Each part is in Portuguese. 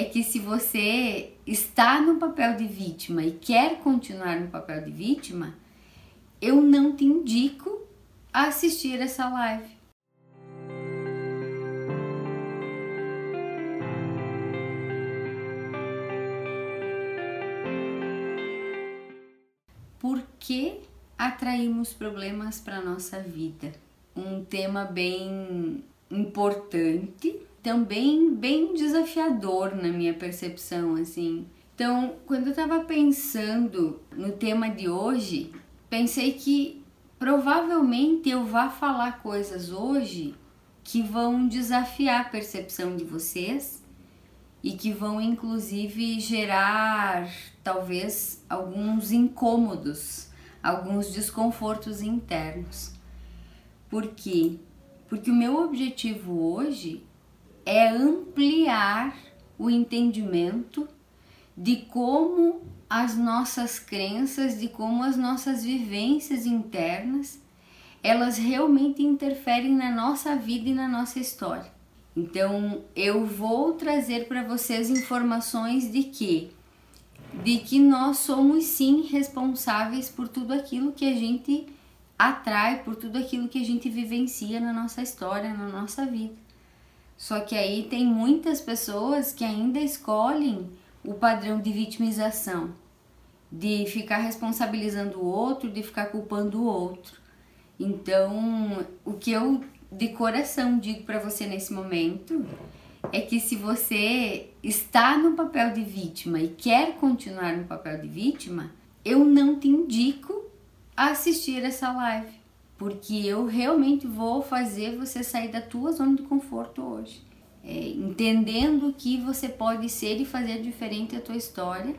é que se você está no papel de vítima e quer continuar no papel de vítima, eu não te indico a assistir essa live. Por que atraímos problemas para nossa vida? Um tema bem importante, também bem desafiador na minha percepção, assim. Então, quando eu estava pensando no tema de hoje, pensei que provavelmente eu vá falar coisas hoje que vão desafiar a percepção de vocês e que vão inclusive gerar talvez alguns incômodos, alguns desconfortos internos. Por quê? Porque o meu objetivo hoje é ampliar o entendimento de como as nossas crenças, de como as nossas vivências internas, elas realmente interferem na nossa vida e na nossa história. Então, eu vou trazer para vocês informações de que de que nós somos sim responsáveis por tudo aquilo que a gente atrai, por tudo aquilo que a gente vivencia na nossa história, na nossa vida. Só que aí tem muitas pessoas que ainda escolhem o padrão de vitimização, de ficar responsabilizando o outro, de ficar culpando o outro. Então, o que eu de coração digo para você nesse momento é que se você está no papel de vítima e quer continuar no papel de vítima, eu não te indico a assistir essa live, porque eu realmente vou fazer você sair da tua zona de conforto hoje é, entendendo que você pode ser e fazer diferente a tua história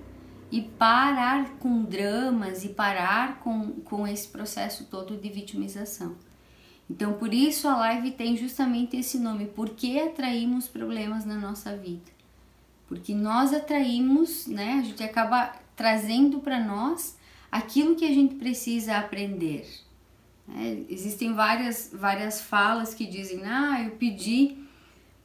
e parar com dramas e parar com, com esse processo todo de vitimização. Então, por isso a live tem justamente esse nome, por que atraímos problemas na nossa vida? Porque nós atraímos, né? A gente acaba trazendo para nós aquilo que a gente precisa aprender. É, existem várias, várias falas que dizem, ah, eu pedi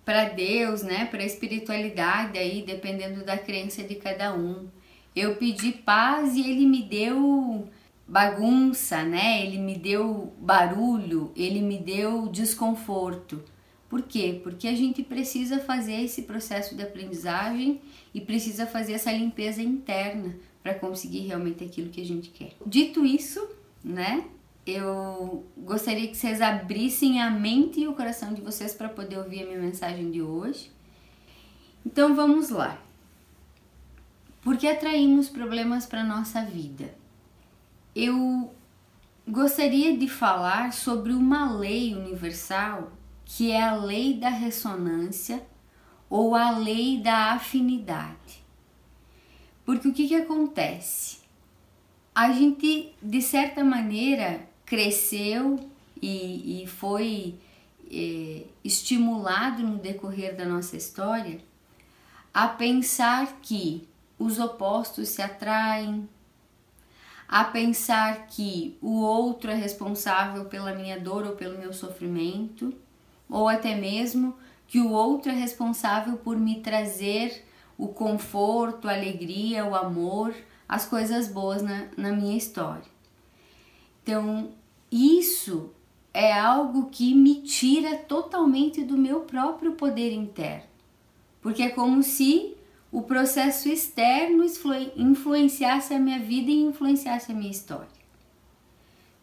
para Deus, né, para a espiritualidade aí, dependendo da crença de cada um. Eu pedi paz e ele me deu bagunça, né? Ele me deu barulho, ele me deu desconforto. Por quê? Porque a gente precisa fazer esse processo de aprendizagem e precisa fazer essa limpeza interna para conseguir realmente aquilo que a gente quer. Dito isso, né? Eu gostaria que vocês abrissem a mente e o coração de vocês para poder ouvir a minha mensagem de hoje. Então vamos lá. Por que atraímos problemas para nossa vida? Eu gostaria de falar sobre uma lei universal que é a lei da ressonância ou a lei da afinidade. Porque o que, que acontece? A gente, de certa maneira, cresceu e, e foi é, estimulado no decorrer da nossa história a pensar que os opostos se atraem, a pensar que o outro é responsável pela minha dor ou pelo meu sofrimento, ou até mesmo que o outro é responsável por me trazer o conforto, a alegria, o amor, as coisas boas na, na minha história. Então, isso é algo que me tira totalmente do meu próprio poder interno. Porque é como se o processo externo influenciasse a minha vida e influenciasse a minha história.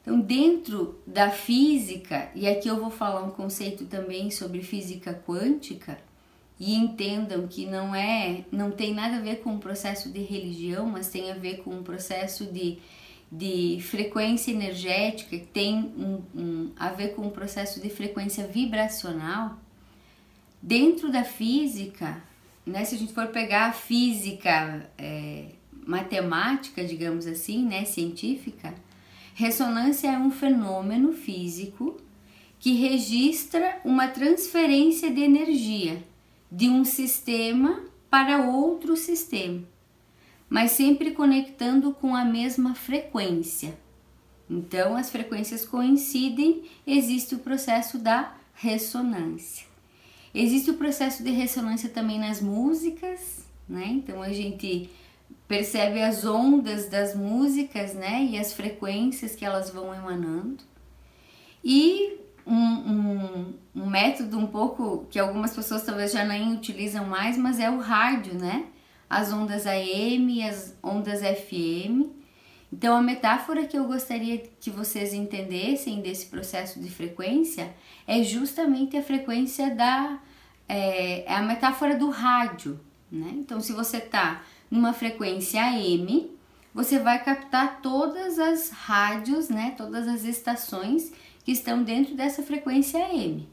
Então, dentro da física, e aqui eu vou falar um conceito também sobre física quântica, e entendam que não é, não tem nada a ver com o processo de religião, mas tem a ver com o processo de de frequência energética, que tem um, um, a ver com o processo de frequência vibracional, dentro da física, né, se a gente for pegar a física é, matemática, digamos assim, né, científica, ressonância é um fenômeno físico que registra uma transferência de energia de um sistema para outro sistema mas sempre conectando com a mesma frequência. Então, as frequências coincidem, existe o processo da ressonância. Existe o processo de ressonância também nas músicas, né? Então a gente percebe as ondas das músicas, né? E as frequências que elas vão emanando. E um, um, um, método um pouco que algumas pessoas talvez já nem utilizam mais, mas é o rádio, né? As ondas AM e as ondas FM. Então, a metáfora que eu gostaria que vocês entendessem desse processo de frequência é justamente a frequência da. É, é a metáfora do rádio, né? Então, se você está numa frequência AM, você vai captar todas as rádios, né? Todas as estações que estão dentro dessa frequência AM.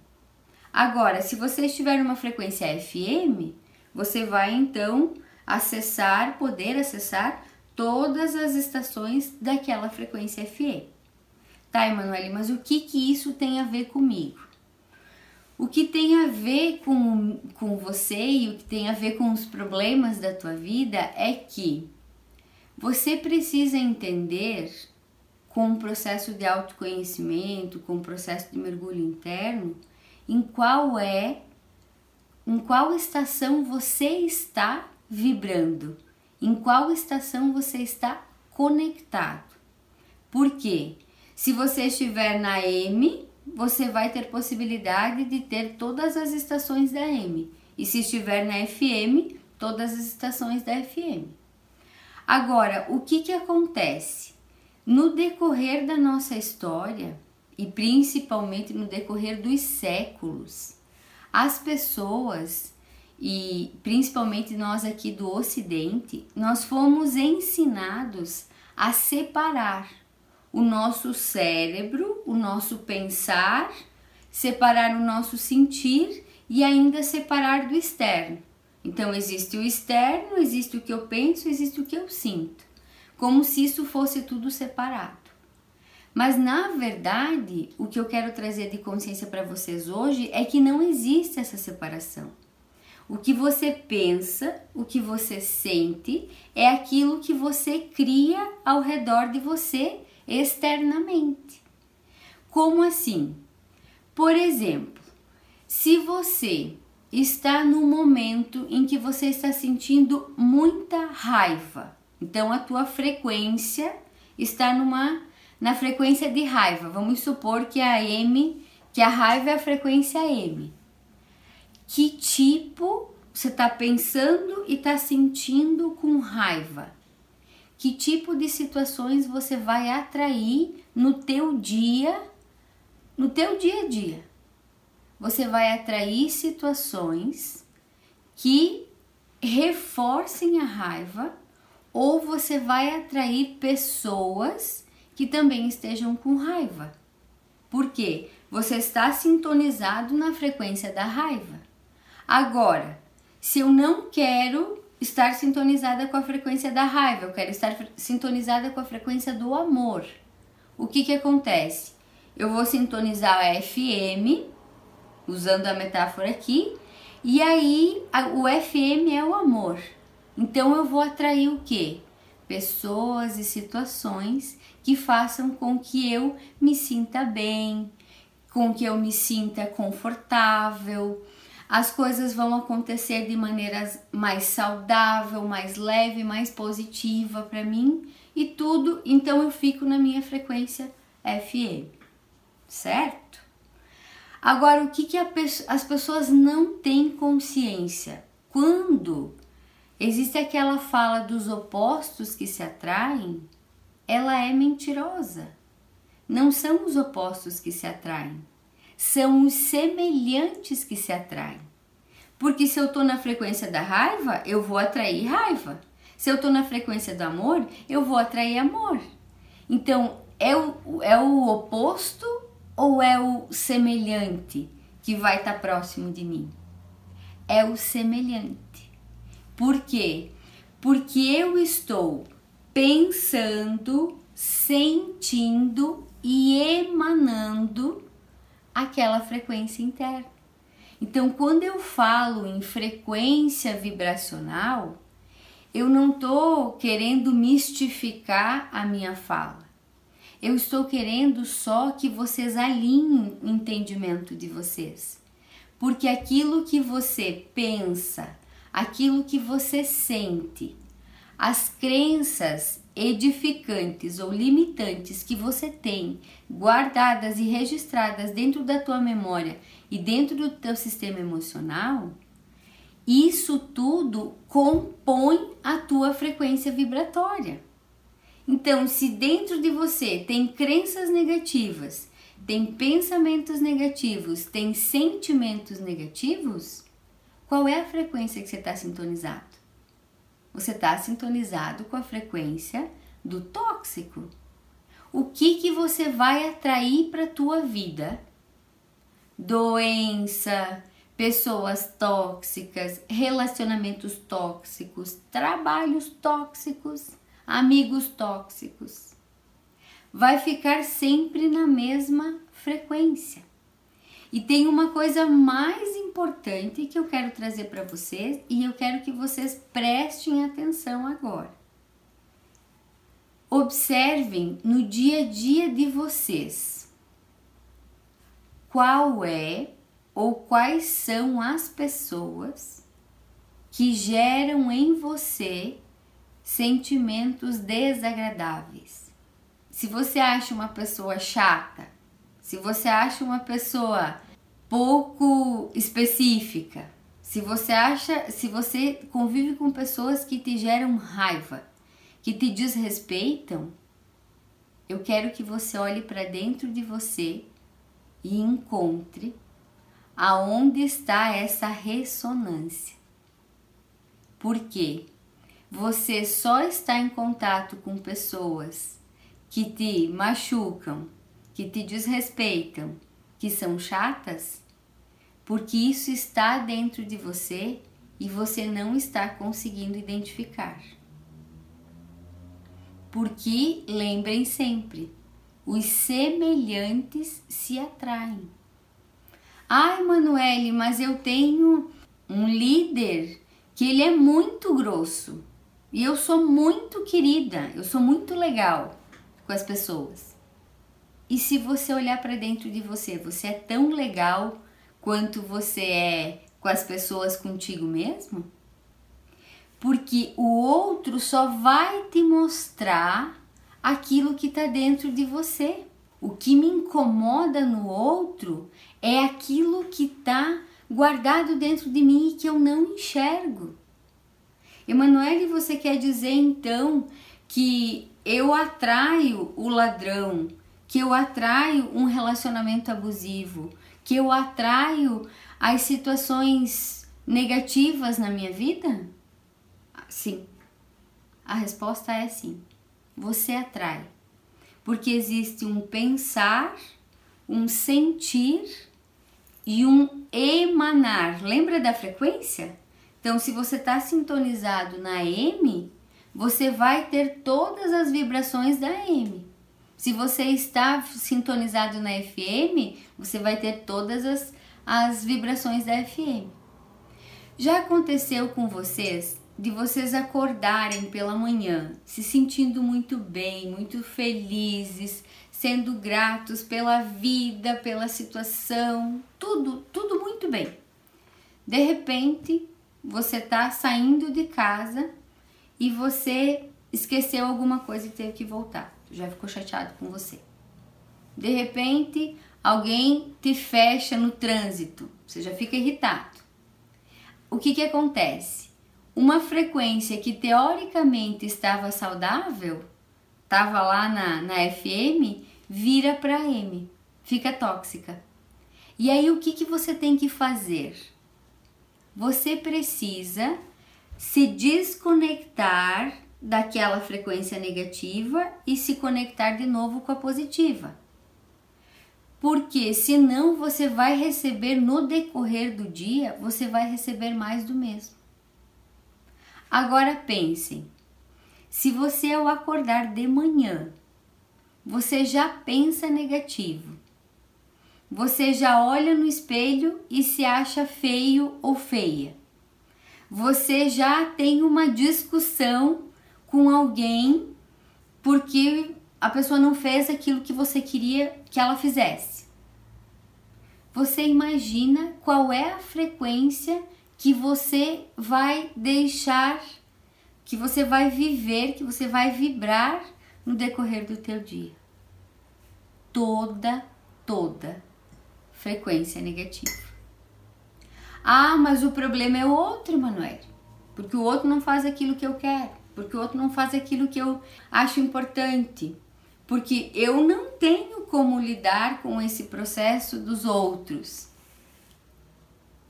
Agora, se você estiver numa frequência FM, você vai então acessar, poder acessar todas as estações daquela frequência FM. Tá, Emanuele, mas o que que isso tem a ver comigo? O que tem a ver com, com você e o que tem a ver com os problemas da tua vida é que você precisa entender com um processo de autoconhecimento, com um processo de mergulho interno, em qual é, em qual estação você está vibrando, em qual estação você está conectado. Por quê? Se você estiver na M, você vai ter possibilidade de ter todas as estações da M. E se estiver na FM, todas as estações da FM. Agora, o que, que acontece? No decorrer da nossa história, e principalmente no decorrer dos séculos, as pessoas, e principalmente nós aqui do Ocidente, nós fomos ensinados a separar o nosso cérebro, o nosso pensar, separar o nosso sentir e ainda separar do externo. Então existe o externo, existe o que eu penso, existe o que eu sinto como se isso fosse tudo separado. Mas na verdade, o que eu quero trazer de consciência para vocês hoje é que não existe essa separação. O que você pensa, o que você sente, é aquilo que você cria ao redor de você externamente. Como assim? Por exemplo, se você está no momento em que você está sentindo muita raiva, então a tua frequência está numa na frequência de raiva. Vamos supor que a M, que a raiva é a frequência M. Que tipo você está pensando e está sentindo com raiva? Que tipo de situações você vai atrair no teu dia, no teu dia a dia? Você vai atrair situações que reforcem a raiva ou você vai atrair pessoas que também estejam com raiva. Por quê? Você está sintonizado na frequência da raiva. Agora, se eu não quero estar sintonizada com a frequência da raiva, eu quero estar sintonizada com a frequência do amor. O que que acontece? Eu vou sintonizar a FM, usando a metáfora aqui, e aí o FM é o amor. Então eu vou atrair o quê? Pessoas e situações que façam com que eu me sinta bem, com que eu me sinta confortável. As coisas vão acontecer de maneira mais saudável, mais leve, mais positiva para mim e tudo, então eu fico na minha frequência FM, certo? Agora, o que, que as pessoas não têm consciência? Quando existe aquela fala dos opostos que se atraem, ela é mentirosa. Não são os opostos que se atraem, são os semelhantes que se atraem. Porque se eu estou na frequência da raiva, eu vou atrair raiva. Se eu estou na frequência do amor, eu vou atrair amor. Então, é o, é o oposto ou é o semelhante que vai estar tá próximo de mim? É o semelhante. Por quê? Porque eu estou pensando, sentindo e emanando aquela frequência interna. Então, quando eu falo em frequência vibracional, eu não estou querendo mistificar a minha fala. Eu estou querendo só que vocês alinhem o entendimento de vocês. Porque aquilo que você pensa, aquilo que você sente, as crenças edificantes ou limitantes que você tem guardadas e registradas dentro da tua memória e dentro do teu sistema emocional, isso tudo compõe a tua frequência vibratória. Então, se dentro de você tem crenças negativas, tem pensamentos negativos, tem sentimentos negativos, qual é a frequência que você está sintonizado? Você está sintonizado com a frequência do tóxico. O que que você vai atrair para a tua vida? Doença, pessoas tóxicas, relacionamentos tóxicos, trabalhos tóxicos, amigos tóxicos. Vai ficar sempre na mesma frequência. E tem uma coisa mais importante que eu quero trazer para vocês e eu quero que vocês prestem atenção agora. Observem no dia a dia de vocês qual é ou quais são as pessoas que geram em você sentimentos desagradáveis. Se você acha uma pessoa chata, se você acha uma pessoa pouco específica, se você acha, se você convive com pessoas que te geram raiva, que te desrespeitam, eu quero que você olhe para dentro de você e encontre aonde está essa ressonância. Porque você só está em contato com pessoas que te machucam, que te desrespeitam, que são chatas, porque isso está dentro de você e você não está conseguindo identificar. Porque lembrem sempre, os semelhantes se atraem. Ai, Manuele, mas eu tenho um líder que ele é muito grosso e eu sou muito querida, eu sou muito legal com as pessoas. E se você olhar para dentro de você, você é tão legal quanto você é com as pessoas contigo mesmo? Porque o outro só vai te mostrar aquilo que está dentro de você. O que me incomoda no outro é aquilo que está guardado dentro de mim e que eu não enxergo. Emanuele, você quer dizer então que eu atraio o ladrão, que eu atraio um relacionamento abusivo, que eu atraio as situações negativas na minha vida? Sim. A resposta é sim. Você atrai. Porque existe um pensar, um sentir e um emanar. Lembra da frequência? Então, se você está sintonizado na M, você vai ter todas as vibrações da M. Se você está sintonizado na FM, você vai ter todas as, as vibrações da FM. Já aconteceu com vocês de vocês acordarem pela manhã se sentindo muito bem, muito felizes, sendo gratos pela vida, pela situação, tudo, tudo muito bem. De repente, você está saindo de casa e você esqueceu alguma coisa e teve que voltar. Já ficou chateado com você. De repente, alguém te fecha no trânsito, você já fica irritado. O que que acontece? Uma frequência que teoricamente estava saudável, estava lá na, na FM, vira para M, fica tóxica. E aí o que que você tem que fazer? você precisa se desconectar daquela frequência negativa e se conectar de novo com a positiva. Porque senão você vai receber no decorrer do dia, você vai receber mais do mesmo. Agora pensem, se você ao acordar de manhã, você já pensa negativo, você já olha no espelho e se acha feio ou feia. Você já tem uma discussão com alguém porque a pessoa não fez aquilo que você queria que ela fizesse. você imagina qual é a frequência que você vai deixar, que você vai viver, que você vai vibrar no decorrer do teu dia. Toda, toda frequência negativa. Ah, mas o problema é outro, Manuel. Porque o outro não faz aquilo que eu quero, porque o outro não faz aquilo que eu acho importante, porque eu não tenho como lidar com esse processo dos outros.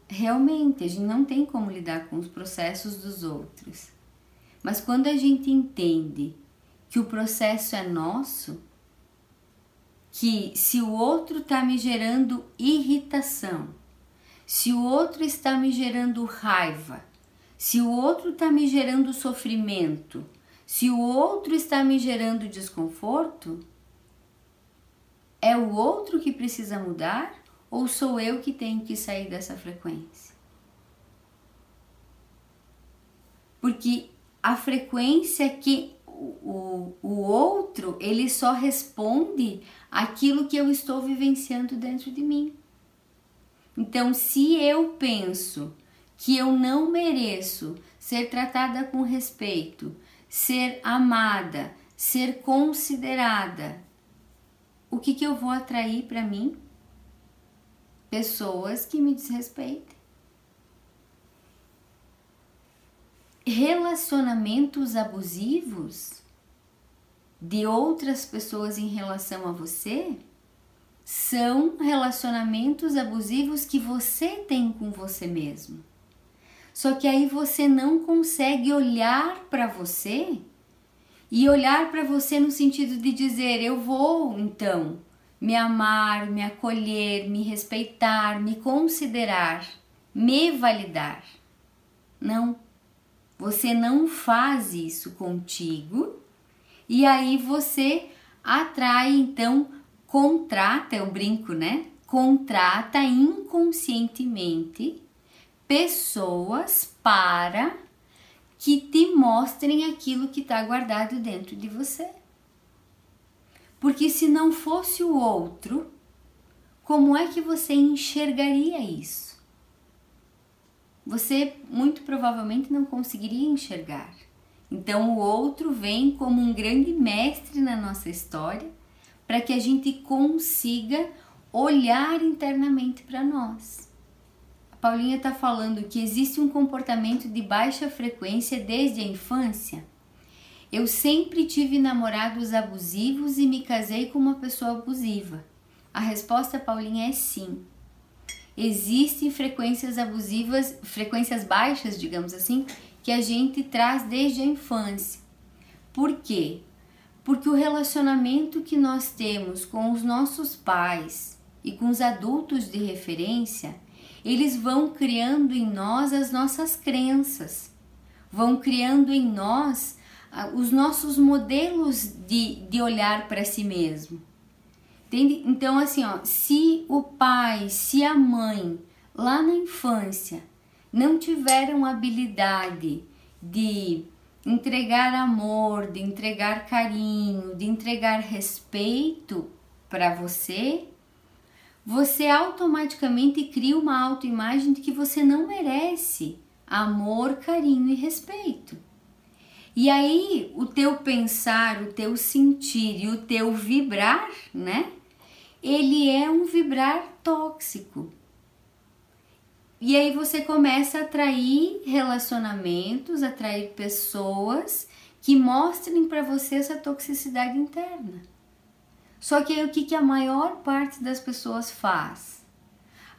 Realmente, a gente não tem como lidar com os processos dos outros. Mas quando a gente entende que o processo é nosso, que se o outro está me gerando irritação, se o outro está me gerando raiva, se o outro está me gerando sofrimento, se o outro está me gerando desconforto, é o outro que precisa mudar ou sou eu que tenho que sair dessa frequência? Porque a frequência que o, o outro ele só responde aquilo que eu estou vivenciando dentro de mim. Então, se eu penso que eu não mereço ser tratada com respeito, ser amada, ser considerada, o que, que eu vou atrair para mim? Pessoas que me desrespeitem. Relacionamentos abusivos de outras pessoas em relação a você são relacionamentos abusivos que você tem com você mesmo. Só que aí você não consegue olhar para você e olhar para você no sentido de dizer: eu vou então me amar, me acolher, me respeitar, me considerar, me validar. Não. Você não faz isso contigo e aí você atrai então contrata, eu brinco, né? Contrata inconscientemente pessoas para que te mostrem aquilo que está guardado dentro de você. Porque se não fosse o outro, como é que você enxergaria isso? Você muito provavelmente não conseguiria enxergar. Então o outro vem como um grande mestre na nossa história para que a gente consiga olhar internamente para nós. Paulinha está falando que existe um comportamento de baixa frequência desde a infância. Eu sempre tive namorados abusivos e me casei com uma pessoa abusiva. A resposta, Paulinha, é sim. Existem frequências abusivas, frequências baixas, digamos assim, que a gente traz desde a infância. Por quê? porque o relacionamento que nós temos com os nossos pais e com os adultos de referência, eles vão criando em nós as nossas crenças, vão criando em nós uh, os nossos modelos de, de olhar para si mesmo. Entende? Então, assim, ó, se o pai, se a mãe, lá na infância, não tiveram habilidade de entregar amor, de entregar carinho, de entregar respeito para você, você automaticamente cria uma autoimagem de que você não merece amor, carinho e respeito. E aí, o teu pensar, o teu sentir e o teu vibrar, né? Ele é um vibrar tóxico. E aí você começa a atrair relacionamentos, atrair pessoas que mostrem para você essa toxicidade interna. Só que aí o que, que a maior parte das pessoas faz?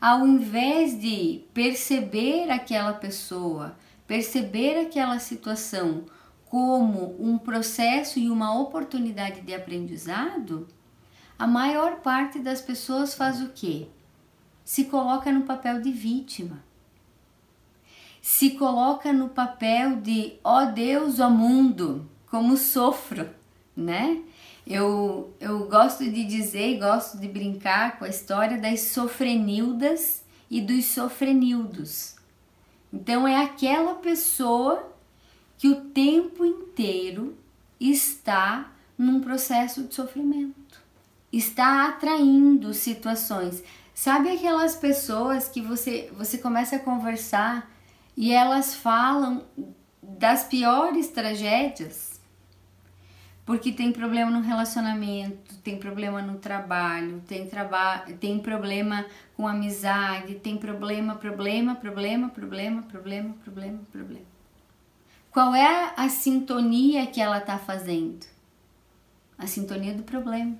Ao invés de perceber aquela pessoa, perceber aquela situação como um processo e uma oportunidade de aprendizado, a maior parte das pessoas faz o quê? se coloca no papel de vítima, se coloca no papel de ó oh Deus, ó oh mundo, como sofro, né? Eu, eu gosto de dizer e gosto de brincar com a história das sofrenildas e dos sofrenildos. Então é aquela pessoa que o tempo inteiro está num processo de sofrimento, está atraindo situações Sabe aquelas pessoas que você, você começa a conversar e elas falam das piores tragédias? Porque tem problema no relacionamento, tem problema no trabalho, tem, traba tem problema com amizade, tem problema, problema, problema, problema, problema, problema, problema. Qual é a sintonia que ela está fazendo? A sintonia do problema.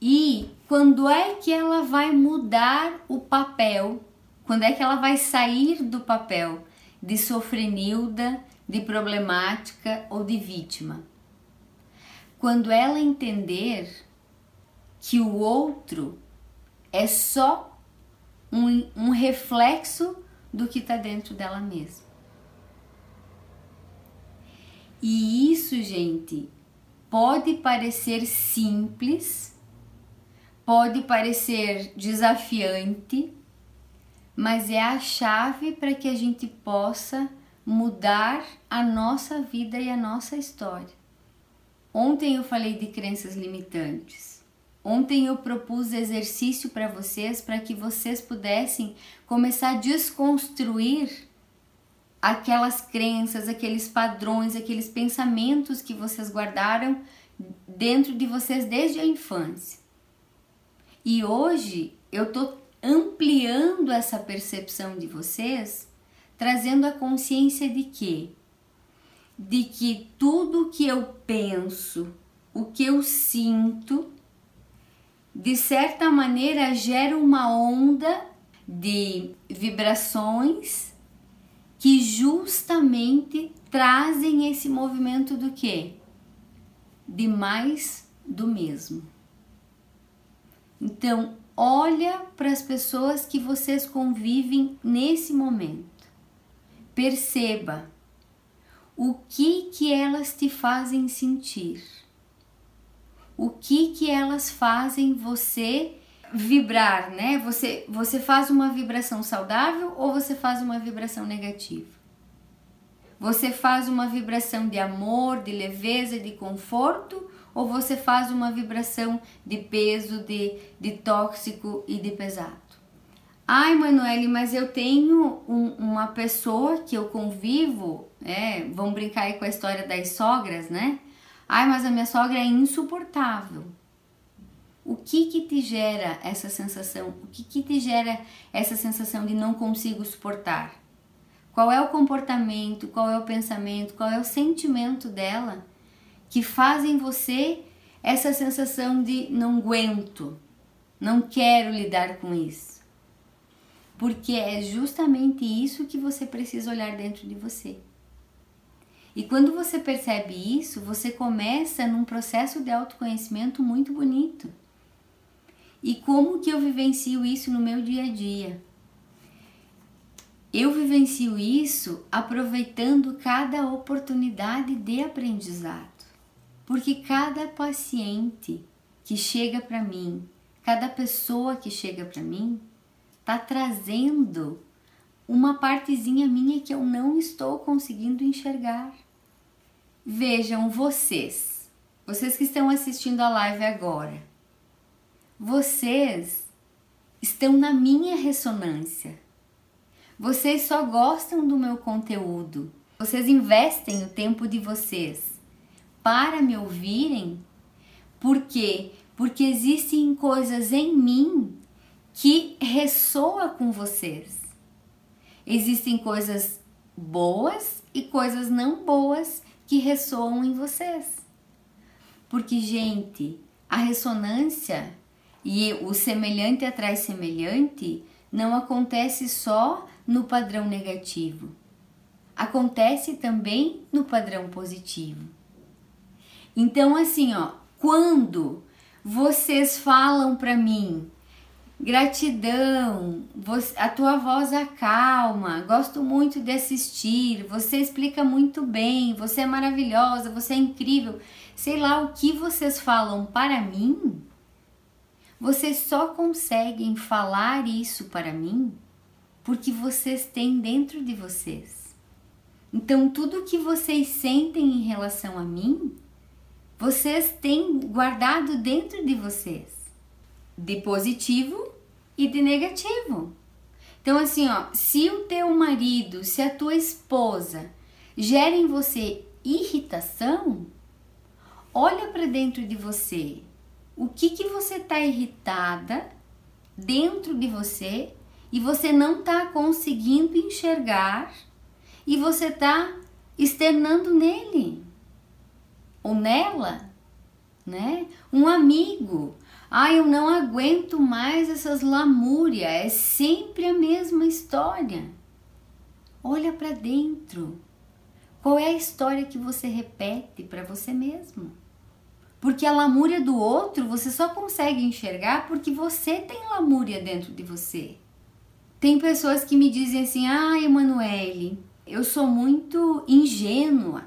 E quando é que ela vai mudar o papel? Quando é que ela vai sair do papel de sofrenilda, de problemática ou de vítima? Quando ela entender que o outro é só um, um reflexo do que está dentro dela mesma. E isso, gente, pode parecer simples pode parecer desafiante, mas é a chave para que a gente possa mudar a nossa vida e a nossa história. Ontem eu falei de crenças limitantes. Ontem eu propus exercício para vocês para que vocês pudessem começar a desconstruir aquelas crenças, aqueles padrões, aqueles pensamentos que vocês guardaram dentro de vocês desde a infância. E hoje eu tô ampliando essa percepção de vocês, trazendo a consciência de que de que tudo que eu penso, o que eu sinto, de certa maneira gera uma onda de vibrações que justamente trazem esse movimento do que? De mais do mesmo. Então, olha para as pessoas que vocês convivem nesse momento. Perceba o que que elas te fazem sentir. O que que elas fazem você vibrar, né? Você você faz uma vibração saudável ou você faz uma vibração negativa? Você faz uma vibração de amor, de leveza, de conforto ou você faz uma vibração de peso, de, de tóxico e de pesado? Ai, Manuele, mas eu tenho um, uma pessoa que eu convivo, né? Vamos brincar aí com a história das sogras, né? Ai, mas a minha sogra é insuportável. O que que te gera essa sensação? O que que te gera essa sensação de não consigo suportar? Qual é o comportamento, qual é o pensamento, qual é o sentimento dela que fazem você essa sensação de não aguento, não quero lidar com isso. Porque é justamente isso que você precisa olhar dentro de você. E quando você percebe isso, você começa num processo de autoconhecimento muito bonito. E como que eu vivencio isso no meu dia a dia? Eu vivencio isso aproveitando cada oportunidade de aprendizado. Porque cada paciente que chega para mim, cada pessoa que chega para mim, tá trazendo uma partezinha minha que eu não estou conseguindo enxergar. Vejam vocês, vocês que estão assistindo a live agora, vocês estão na minha ressonância. Vocês só gostam do meu conteúdo. Vocês investem o tempo de vocês para me ouvirem. Por quê? Porque existem coisas em mim que ressoa com vocês. Existem coisas boas e coisas não boas que ressoam em vocês. Porque, gente, a ressonância e o semelhante atrai semelhante não acontece só no padrão negativo. Acontece também no padrão positivo. Então, assim, ó, quando vocês falam para mim, gratidão, você, a tua voz acalma, gosto muito de assistir, você explica muito bem, você é maravilhosa, você é incrível, sei lá o que vocês falam para mim, vocês só conseguem falar isso para mim? Porque vocês têm dentro de vocês. Então, tudo que vocês sentem em relação a mim vocês têm guardado dentro de vocês. de positivo e de negativo. Então, assim, ó, se o teu marido, se a tua esposa gera em você irritação, olha para dentro de você. O que que você tá irritada dentro de você e você não tá conseguindo enxergar e você tá externando nele ou nela, né? Um amigo. Ah, eu não aguento mais essas lamúrias, é sempre a mesma história. Olha para dentro. Qual é a história que você repete para você mesmo? Porque a lamúria do outro você só consegue enxergar porque você tem lamúria dentro de você. Tem pessoas que me dizem assim: "Ah, Emanuele, eu sou muito ingênua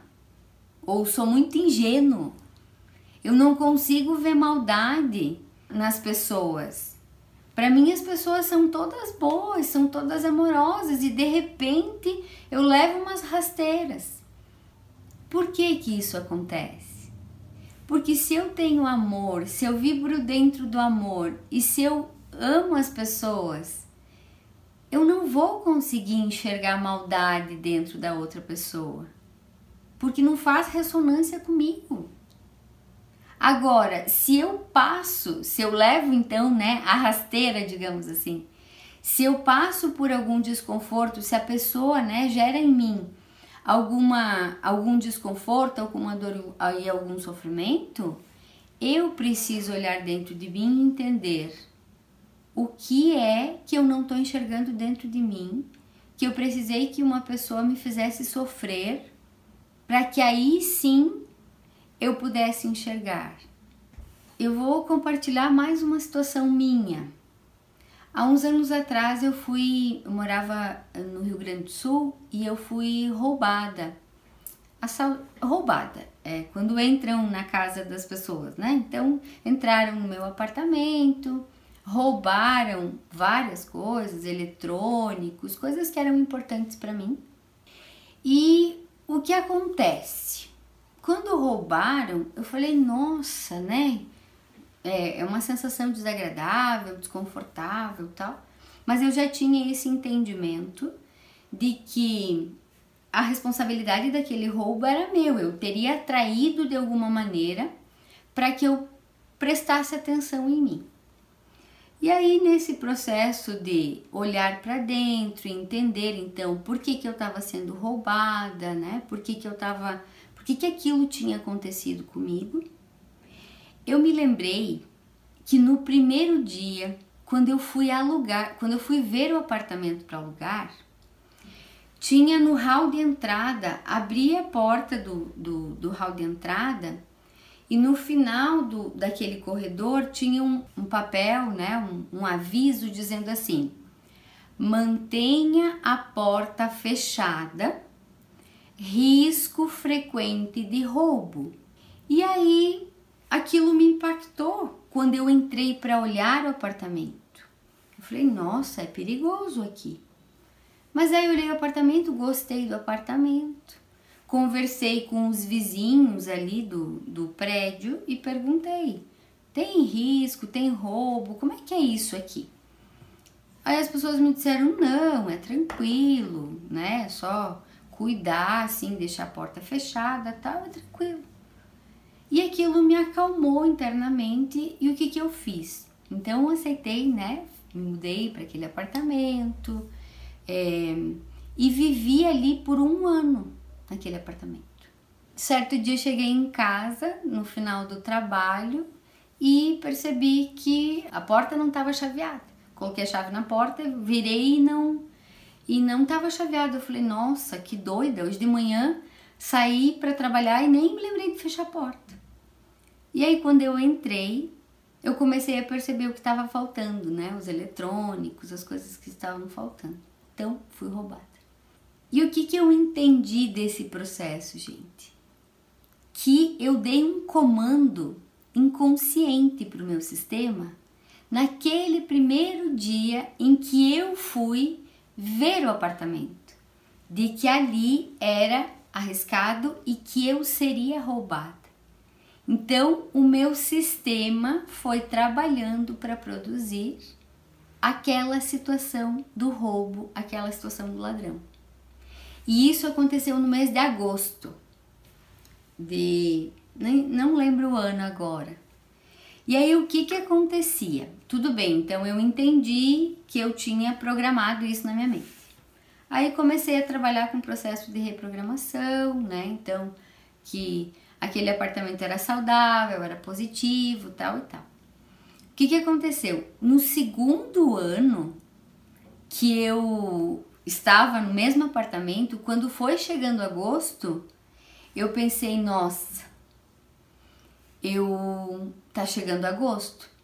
ou sou muito ingênuo. Eu não consigo ver maldade nas pessoas. Para mim as pessoas são todas boas, são todas amorosas e de repente eu levo umas rasteiras. Por que que isso acontece? Porque se eu tenho amor, se eu vibro dentro do amor e se eu amo as pessoas, eu não vou conseguir enxergar maldade dentro da outra pessoa, porque não faz ressonância comigo. Agora, se eu passo, se eu levo então, né, a rasteira, digamos assim, se eu passo por algum desconforto, se a pessoa, né, gera em mim alguma algum desconforto, alguma dor e algum sofrimento, eu preciso olhar dentro de mim e entender o que é que eu não estou enxergando dentro de mim, que eu precisei que uma pessoa me fizesse sofrer para que aí sim eu pudesse enxergar. Eu vou compartilhar mais uma situação minha. Há uns anos atrás eu fui, eu morava no Rio Grande do Sul e eu fui roubada. Assal, roubada é quando entram na casa das pessoas, né? Então entraram no meu apartamento, roubaram várias coisas, eletrônicos, coisas que eram importantes para mim. E o que acontece? Quando roubaram, eu falei, nossa, né? É, é uma sensação desagradável, desconfortável tal. Mas eu já tinha esse entendimento de que a responsabilidade daquele roubo era meu, eu teria atraído de alguma maneira para que eu prestasse atenção em mim. E aí, nesse processo de olhar para dentro entender então por que, que eu estava sendo roubada, né? Por que, que eu estava. Por que, aquilo tinha acontecido comigo? Eu me lembrei que no primeiro dia, quando eu fui alugar, quando eu fui ver o apartamento para alugar, tinha no hall de entrada, abri a porta do, do, do hall de entrada e no final do, daquele corredor tinha um, um papel, né, um, um aviso dizendo assim: mantenha a porta fechada, risco frequente de roubo. E aí aquilo me impactou quando eu entrei para olhar o apartamento. Eu falei: nossa, é perigoso aqui. Mas aí eu olhei o apartamento, gostei do apartamento Conversei com os vizinhos ali do, do prédio e perguntei: tem risco, tem roubo, como é que é isso aqui? Aí as pessoas me disseram: não, é tranquilo, né? Só cuidar, assim, deixar a porta fechada, tal, é tranquilo. E aquilo me acalmou internamente e o que que eu fiz? Então eu aceitei, né? Me mudei para aquele apartamento é, e vivi ali por um ano naquele apartamento. Certo dia cheguei em casa no final do trabalho e percebi que a porta não estava chaveada. Coloquei a chave na porta, virei e não e não estava chaveada. Eu falei: "Nossa, que doida! Hoje de manhã saí para trabalhar e nem me lembrei de fechar a porta". E aí quando eu entrei, eu comecei a perceber o que estava faltando, né? Os eletrônicos, as coisas que estavam faltando. Então, fui roubada. E o que, que eu entendi desse processo, gente? Que eu dei um comando inconsciente para o meu sistema naquele primeiro dia em que eu fui ver o apartamento, de que ali era arriscado e que eu seria roubada. Então, o meu sistema foi trabalhando para produzir aquela situação do roubo, aquela situação do ladrão. E isso aconteceu no mês de agosto, de nem, não lembro o ano agora. E aí o que que acontecia? Tudo bem, então eu entendi que eu tinha programado isso na minha mente. Aí comecei a trabalhar com o processo de reprogramação, né? Então, que aquele apartamento era saudável, era positivo, tal e tal. O que, que aconteceu? No segundo ano que eu estava no mesmo apartamento, quando foi chegando agosto, eu pensei, nossa, eu tá chegando agosto.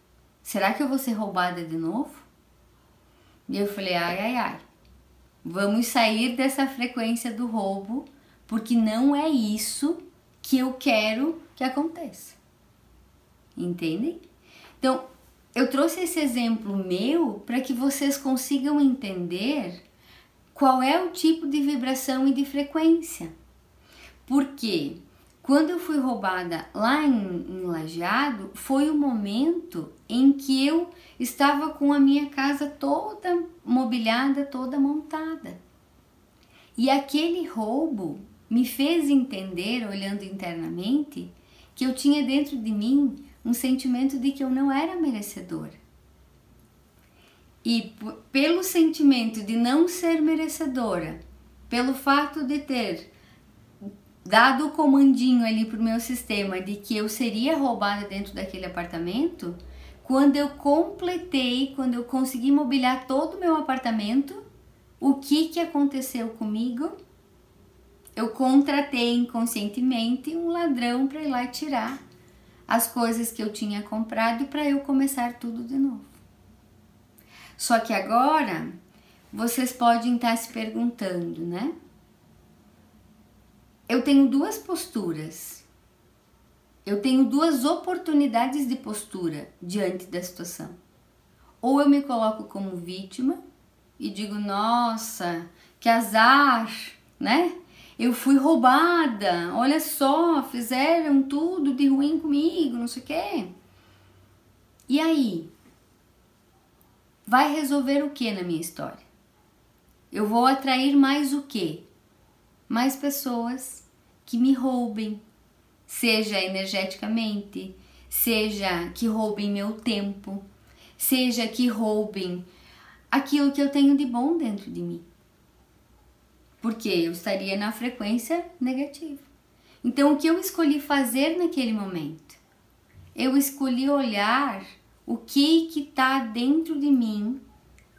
Será que eu vou ser roubada de novo? E eu falei, ai, ai, ai. Vamos sair dessa frequência do roubo, porque não é isso que eu quero que aconteça. Entendem? Então, eu trouxe esse exemplo meu para que vocês consigam entender qual é o tipo de vibração e de frequência. Porque quando eu fui roubada lá em, em Lajeado, foi o momento em que eu estava com a minha casa toda mobiliada, toda montada. E aquele roubo me fez entender, olhando internamente, que eu tinha dentro de mim um sentimento de que eu não era merecedora. E pelo sentimento de não ser merecedora, pelo fato de ter dado o comandinho ali pro meu sistema de que eu seria roubada dentro daquele apartamento, quando eu completei, quando eu consegui mobiliar todo o meu apartamento, o que que aconteceu comigo? Eu contratei inconscientemente um ladrão para ir lá tirar as coisas que eu tinha comprado para eu começar tudo de novo. Só que agora vocês podem estar se perguntando, né? Eu tenho duas posturas. Eu tenho duas oportunidades de postura diante da situação. Ou eu me coloco como vítima e digo, nossa, que azar, né? Eu fui roubada, olha só, fizeram tudo de ruim comigo, não sei o quê. E aí? Vai resolver o que na minha história? Eu vou atrair mais o que? Mais pessoas que me roubem, seja energeticamente, seja que roubem meu tempo, seja que roubem aquilo que eu tenho de bom dentro de mim. Porque eu estaria na frequência negativa. Então, o que eu escolhi fazer naquele momento? Eu escolhi olhar o que está dentro de mim,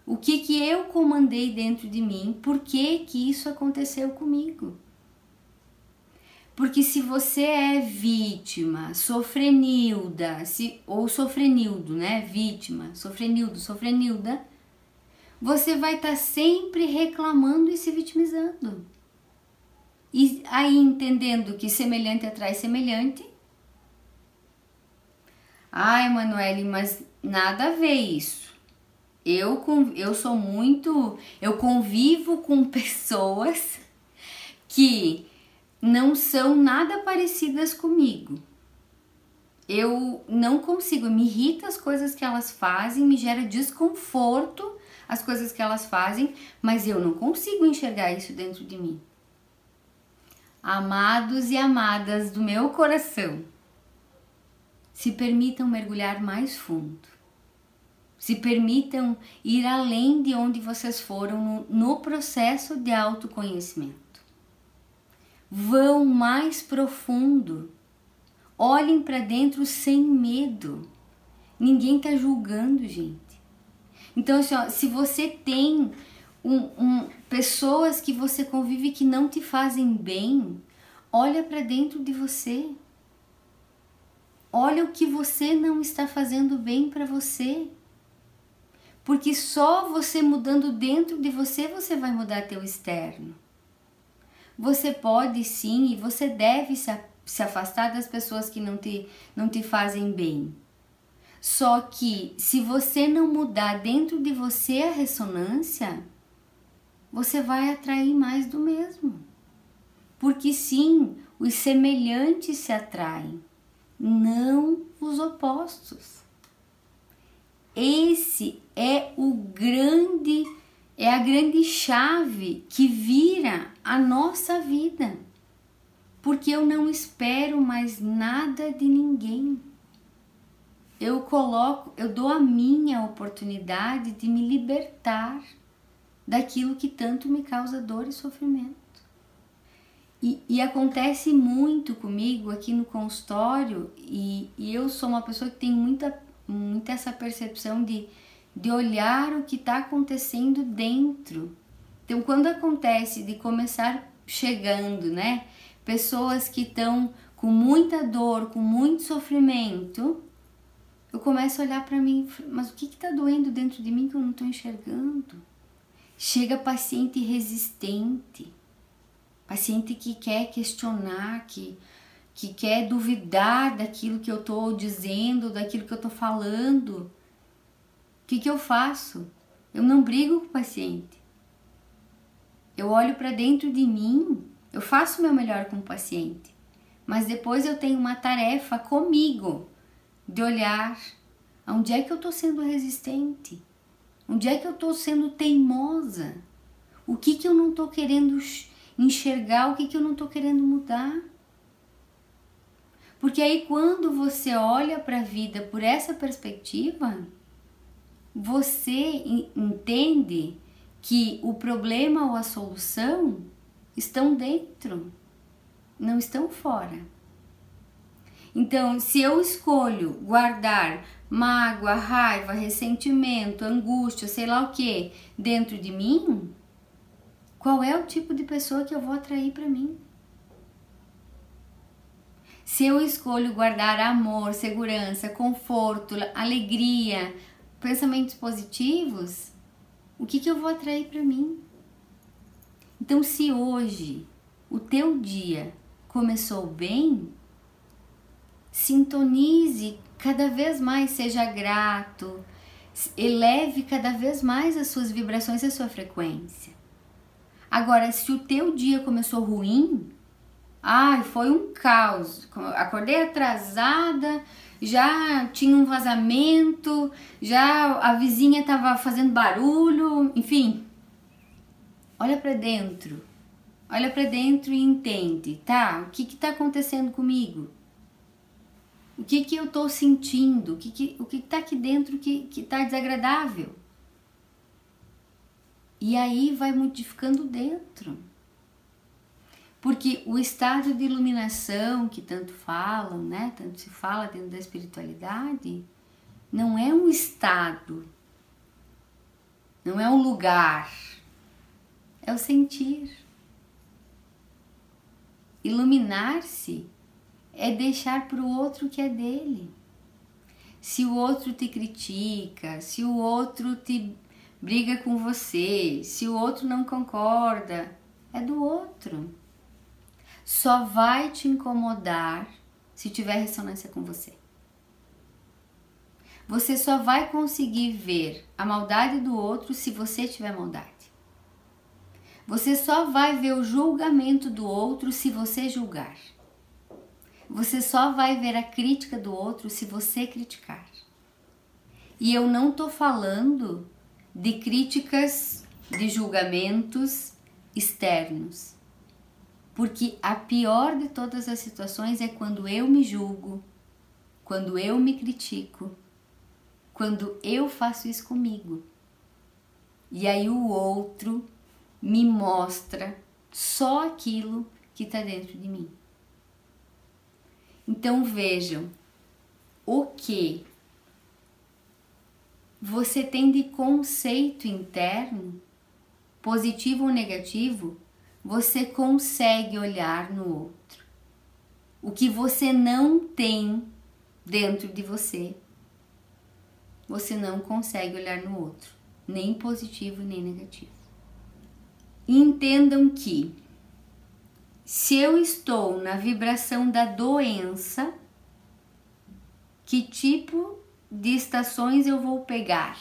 o que que eu comandei dentro de mim, por que que isso aconteceu comigo. Porque se você é vítima, sofrenilda, se, ou sofrenildo, né? Vítima, sofrenildo, sofrenilda, você vai estar tá sempre reclamando e se vitimizando. E aí entendendo que semelhante atrai semelhante. Ai, Manuele, mas nada a ver isso. Eu, eu sou muito. Eu convivo com pessoas que não são nada parecidas comigo. Eu não consigo, me irrita as coisas que elas fazem, me gera desconforto as coisas que elas fazem, mas eu não consigo enxergar isso dentro de mim. Amados e amadas do meu coração, se permitam mergulhar mais fundo. Se permitam ir além de onde vocês foram no, no processo de autoconhecimento vão mais profundo. Olhem para dentro sem medo. Ninguém está julgando, gente. Então, assim, ó, se você tem um, um, pessoas que você convive que não te fazem bem, olha para dentro de você. Olha o que você não está fazendo bem para você. Porque só você mudando dentro de você, você vai mudar teu externo. Você pode sim e você deve se, afastar das pessoas que não te, não te fazem bem. Só que se você não mudar dentro de você a ressonância, você vai atrair mais do mesmo. Porque sim, os semelhantes se atraem. não os opostos. Esse é o grande é a grande chave que vira a nossa vida. Porque eu não espero mais nada de ninguém. Eu coloco, eu dou a minha oportunidade de me libertar daquilo que tanto me causa dor e sofrimento. E, e acontece muito comigo aqui no consultório, e, e eu sou uma pessoa que tem muita, muita essa percepção de de olhar o que está acontecendo dentro. Então, quando acontece de começar chegando, né, pessoas que estão com muita dor, com muito sofrimento, eu começo a olhar para mim, mas o que está doendo dentro de mim que eu não estou enxergando? Chega paciente resistente, paciente que quer questionar, que, que quer duvidar daquilo que eu estou dizendo, daquilo que eu estou falando o que, que eu faço? Eu não brigo com o paciente. Eu olho para dentro de mim, eu faço o meu melhor com o paciente, mas depois eu tenho uma tarefa comigo de olhar onde é que eu estou sendo resistente, onde é que eu estou sendo teimosa, o que, que eu não estou querendo enxergar, o que, que eu não estou querendo mudar. Porque aí, quando você olha para a vida por essa perspectiva, você entende que o problema ou a solução estão dentro, não estão fora. Então, se eu escolho guardar mágoa, raiva, ressentimento, angústia, sei lá o que, dentro de mim, qual é o tipo de pessoa que eu vou atrair para mim? Se eu escolho guardar amor, segurança, conforto, alegria, pensamentos positivos, o que, que eu vou atrair para mim? Então, se hoje o teu dia começou bem, sintonize cada vez mais, seja grato, eleve cada vez mais as suas vibrações e a sua frequência. Agora, se o teu dia começou ruim, ai, foi um caos. Acordei atrasada, já tinha um vazamento, já a vizinha estava fazendo barulho, enfim. Olha para dentro. Olha para dentro e entende, tá? O que está acontecendo comigo? O que, que eu estou sentindo? O que que, o que tá aqui dentro que está desagradável? E aí vai modificando dentro. Porque o estado de iluminação que tanto falam, né, tanto se fala dentro da espiritualidade, não é um estado, não é um lugar, é o sentir. Iluminar-se é deixar para o outro o que é dele. Se o outro te critica, se o outro te briga com você, se o outro não concorda, é do outro só vai te incomodar se tiver ressonância com você. Você só vai conseguir ver a maldade do outro se você tiver maldade. Você só vai ver o julgamento do outro se você julgar. Você só vai ver a crítica do outro se você criticar. E eu não tô falando de críticas, de julgamentos externos. Porque a pior de todas as situações é quando eu me julgo, quando eu me critico, quando eu faço isso comigo. E aí o outro me mostra só aquilo que está dentro de mim. Então vejam o que você tem de conceito interno, positivo ou negativo, você consegue olhar no outro. O que você não tem dentro de você, você não consegue olhar no outro, nem positivo nem negativo. Entendam que se eu estou na vibração da doença, que tipo de estações eu vou pegar?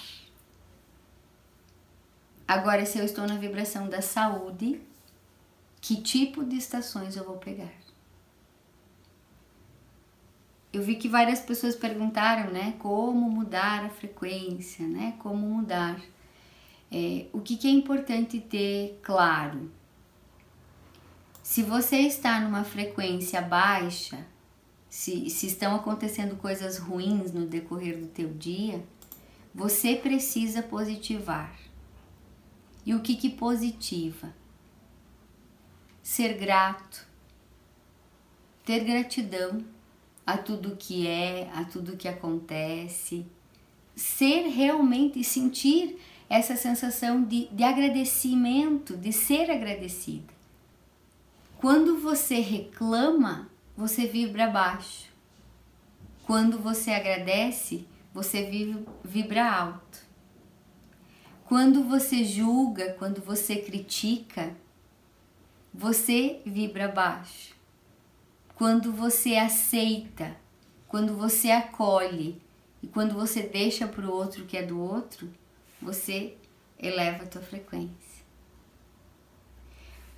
Agora, se eu estou na vibração da saúde, que tipo de estações eu vou pegar. eu vi que várias pessoas perguntaram, né, como mudar a frequência, né, como mudar. É, o que, que é importante ter claro? Se você está numa frequência baixa, se, se estão acontecendo coisas ruins no decorrer do teu dia, você precisa positivar. E o que que positiva? Ser grato, ter gratidão a tudo que é, a tudo que acontece, ser realmente sentir essa sensação de, de agradecimento, de ser agradecida. Quando você reclama, você vibra baixo. Quando você agradece, você vibra alto. Quando você julga, quando você critica, você vibra baixo. Quando você aceita, quando você acolhe e quando você deixa para o outro que é do outro, você eleva a tua frequência.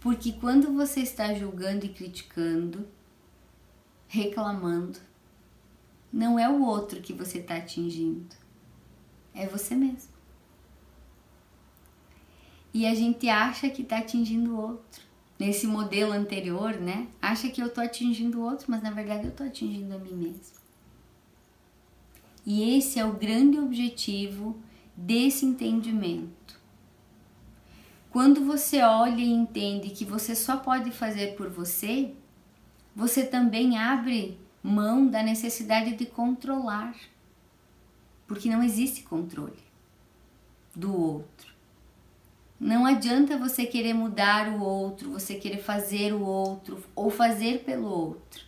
Porque quando você está julgando e criticando, reclamando, não é o outro que você está atingindo, é você mesmo. E a gente acha que está atingindo o outro. Nesse modelo anterior, né? Acha que eu estou atingindo o outro, mas na verdade eu estou atingindo a mim mesmo. E esse é o grande objetivo desse entendimento. Quando você olha e entende que você só pode fazer por você, você também abre mão da necessidade de controlar, porque não existe controle do outro. Não adianta você querer mudar o outro, você querer fazer o outro ou fazer pelo outro.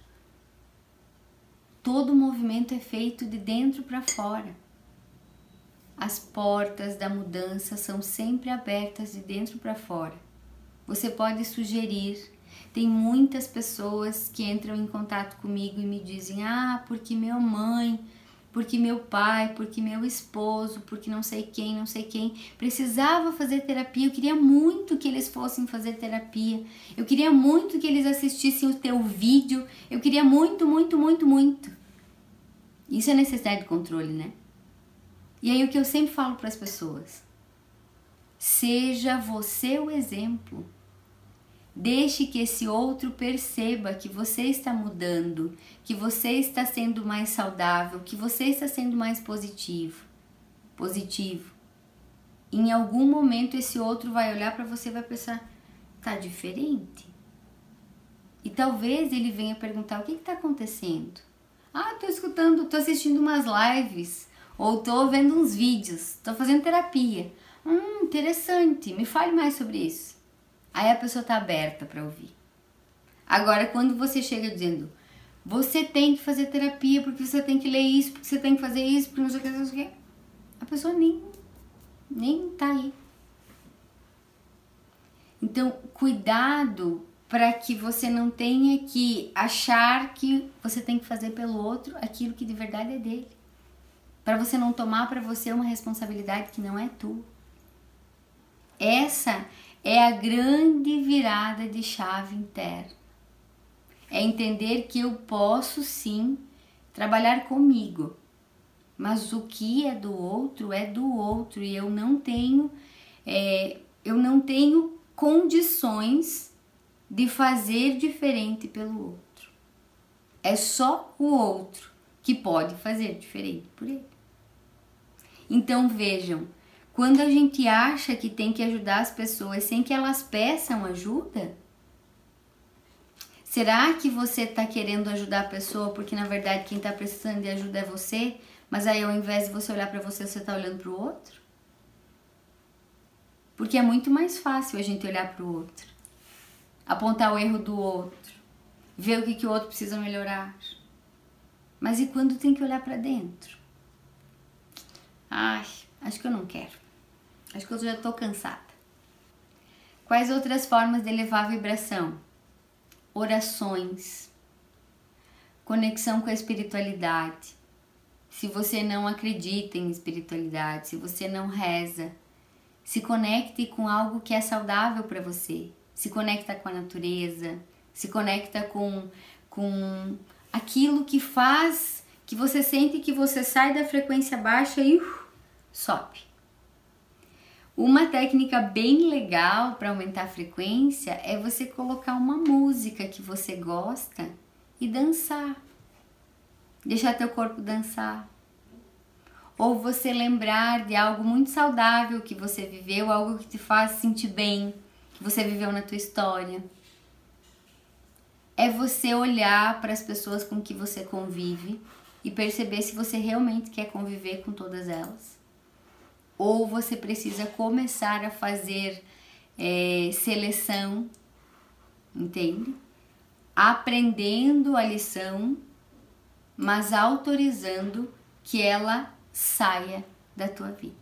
Todo movimento é feito de dentro para fora. As portas da mudança são sempre abertas de dentro para fora. Você pode sugerir, tem muitas pessoas que entram em contato comigo e me dizem: "Ah, porque minha mãe, porque meu pai, porque meu esposo, porque não sei quem, não sei quem precisava fazer terapia. Eu queria muito que eles fossem fazer terapia. Eu queria muito que eles assistissem o teu vídeo. Eu queria muito, muito, muito, muito. Isso é necessidade de controle, né? E aí o que eu sempre falo para as pessoas: seja você o exemplo. Deixe que esse outro perceba que você está mudando, que você está sendo mais saudável, que você está sendo mais positivo. Positivo. Em algum momento esse outro vai olhar para você e vai pensar: tá diferente. E talvez ele venha perguntar: o que está acontecendo? Ah, tô escutando, tô assistindo umas lives, ou tô vendo uns vídeos, tô fazendo terapia. Hum, interessante, me fale mais sobre isso. Aí a pessoa está aberta para ouvir. Agora, quando você chega dizendo, você tem que fazer terapia porque você tem que ler isso, porque você tem que fazer isso, porque não sei o que, não sei o que, a pessoa nem, nem tá aí. Então, cuidado para que você não tenha que achar que você tem que fazer pelo outro aquilo que de verdade é dele. Para você não tomar para você uma responsabilidade que não é tua. Essa é a grande virada de chave interna. É entender que eu posso sim trabalhar comigo, mas o que é do outro é do outro e eu não tenho, é, eu não tenho condições de fazer diferente pelo outro. É só o outro que pode fazer diferente por ele. Então vejam, quando a gente acha que tem que ajudar as pessoas sem que elas peçam ajuda, será que você está querendo ajudar a pessoa porque na verdade quem está precisando de ajuda é você, mas aí ao invés de você olhar para você, você está olhando para o outro? Porque é muito mais fácil a gente olhar para o outro, apontar o erro do outro, ver o que, que o outro precisa melhorar. Mas e quando tem que olhar para dentro? Ai, acho que eu não quero. Acho que eu já estou cansada. Quais outras formas de elevar a vibração? Orações, conexão com a espiritualidade. Se você não acredita em espiritualidade, se você não reza, se conecte com algo que é saudável para você. Se conecta com a natureza, se conecta com, com aquilo que faz que você sente que você sai da frequência baixa e uh, sobe. Uma técnica bem legal para aumentar a frequência é você colocar uma música que você gosta e dançar. Deixar teu corpo dançar. Ou você lembrar de algo muito saudável que você viveu, algo que te faz sentir bem, que você viveu na tua história. É você olhar para as pessoas com que você convive e perceber se você realmente quer conviver com todas elas ou você precisa começar a fazer é, seleção, entende? Aprendendo a lição, mas autorizando que ela saia da tua vida.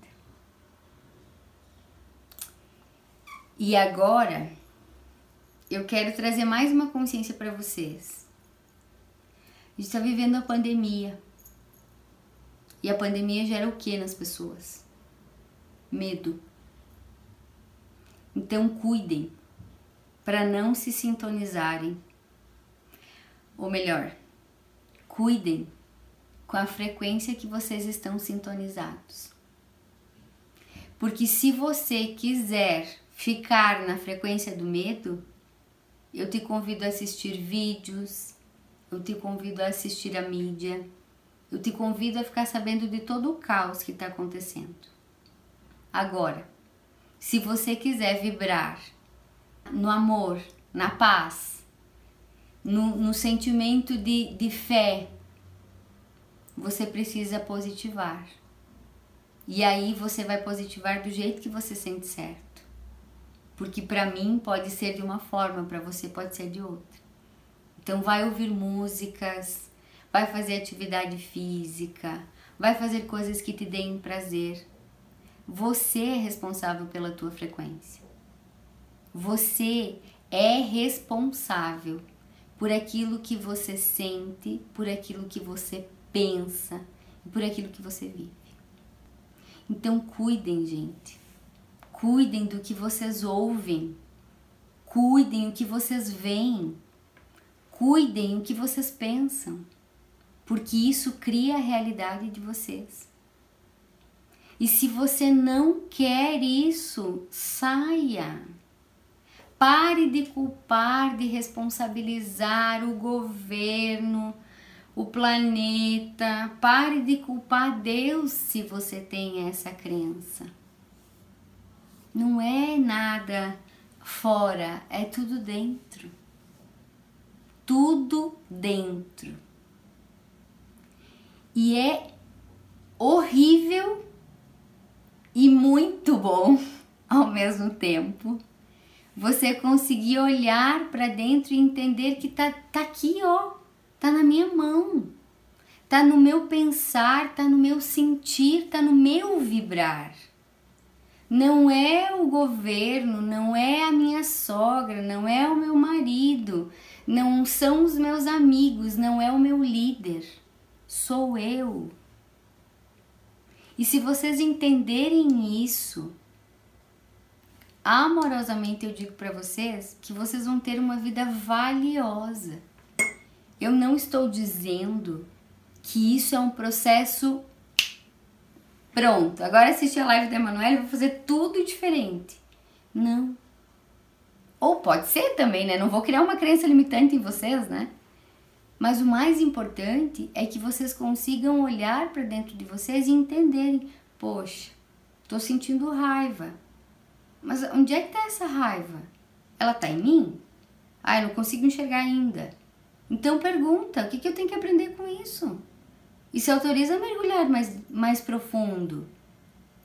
E agora eu quero trazer mais uma consciência para vocês. A gente está vivendo a pandemia. E a pandemia gera o que nas pessoas? Medo. Então cuidem para não se sintonizarem. Ou melhor, cuidem com a frequência que vocês estão sintonizados. Porque se você quiser ficar na frequência do medo, eu te convido a assistir vídeos, eu te convido a assistir a mídia, eu te convido a ficar sabendo de todo o caos que está acontecendo. Agora, se você quiser vibrar no amor, na paz, no, no sentimento de, de fé, você precisa positivar. E aí você vai positivar do jeito que você sente certo. Porque para mim pode ser de uma forma, para você pode ser de outra. Então vai ouvir músicas, vai fazer atividade física, vai fazer coisas que te deem prazer. Você é responsável pela tua frequência. Você é responsável por aquilo que você sente, por aquilo que você pensa e por aquilo que você vive. Então cuidem, gente. Cuidem do que vocês ouvem. Cuidem o que vocês veem. Cuidem o que vocês pensam. Porque isso cria a realidade de vocês. E se você não quer isso, saia. Pare de culpar, de responsabilizar o governo, o planeta. Pare de culpar Deus se você tem essa crença. Não é nada fora, é tudo dentro. Tudo dentro. E é horrível e muito bom ao mesmo tempo. Você conseguir olhar para dentro e entender que tá, tá aqui, ó, tá na minha mão, tá no meu pensar, tá no meu sentir, tá no meu vibrar. Não é o governo, não é a minha sogra, não é o meu marido, não são os meus amigos, não é o meu líder. Sou eu. E se vocês entenderem isso, amorosamente eu digo para vocês que vocês vão ter uma vida valiosa. Eu não estou dizendo que isso é um processo pronto. Agora assistir a live da Emanuele, vou fazer tudo diferente. Não. Ou pode ser também, né? Não vou criar uma crença limitante em vocês, né? Mas o mais importante é que vocês consigam olhar para dentro de vocês e entenderem: poxa, estou sentindo raiva. Mas onde é que está essa raiva? Ela está em mim? Ah, eu não consigo enxergar ainda. Então pergunta: o que, que eu tenho que aprender com isso? E se autoriza a mergulhar mais, mais profundo,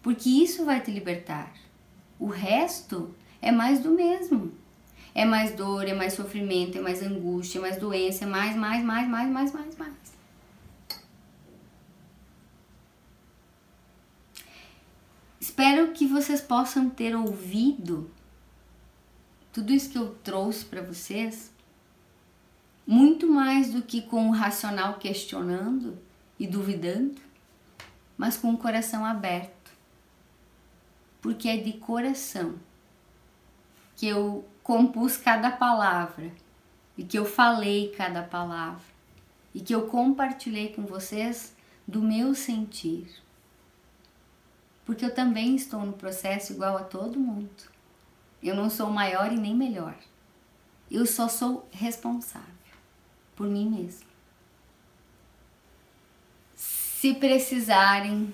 porque isso vai te libertar. O resto é mais do mesmo. É mais dor, é mais sofrimento, é mais angústia, é mais doença, é mais, mais, mais, mais, mais, mais, mais. Espero que vocês possam ter ouvido tudo isso que eu trouxe para vocês, muito mais do que com o racional questionando e duvidando, mas com o coração aberto. Porque é de coração que eu compus cada palavra e que eu falei cada palavra e que eu compartilhei com vocês do meu sentir. Porque eu também estou no processo igual a todo mundo. Eu não sou maior e nem melhor. Eu só sou responsável por mim mesma. Se precisarem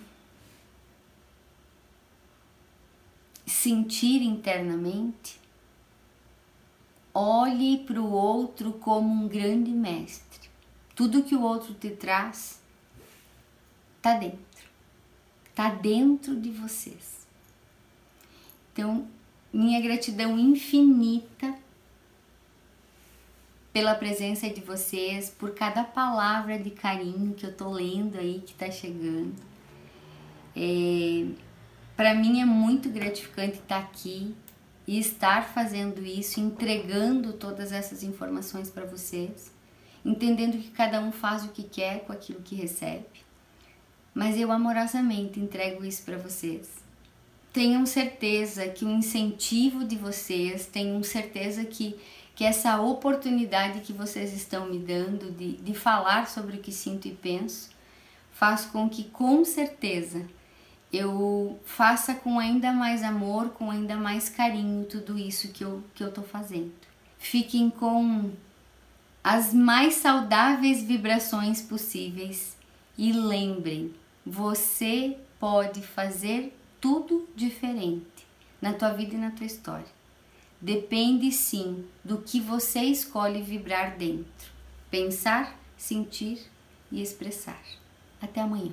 sentir internamente, olhe para o outro como um grande mestre. Tudo que o outro te traz está dentro, está dentro de vocês. Então, minha gratidão infinita pela presença de vocês, por cada palavra de carinho que eu tô lendo aí que tá chegando. É, para mim é muito gratificante estar aqui e estar fazendo isso, entregando todas essas informações para vocês, entendendo que cada um faz o que quer com aquilo que recebe. Mas eu amorosamente entrego isso para vocês. Tenham certeza que o incentivo de vocês, tenham certeza que, que essa oportunidade que vocês estão me dando de, de falar sobre o que sinto e penso, faz com que com certeza eu faça com ainda mais amor, com ainda mais carinho tudo isso que eu, que eu tô fazendo. Fiquem com as mais saudáveis vibrações possíveis e lembrem, você pode fazer tudo diferente na tua vida e na tua história. Depende sim do que você escolhe vibrar dentro, pensar, sentir e expressar. Até amanhã.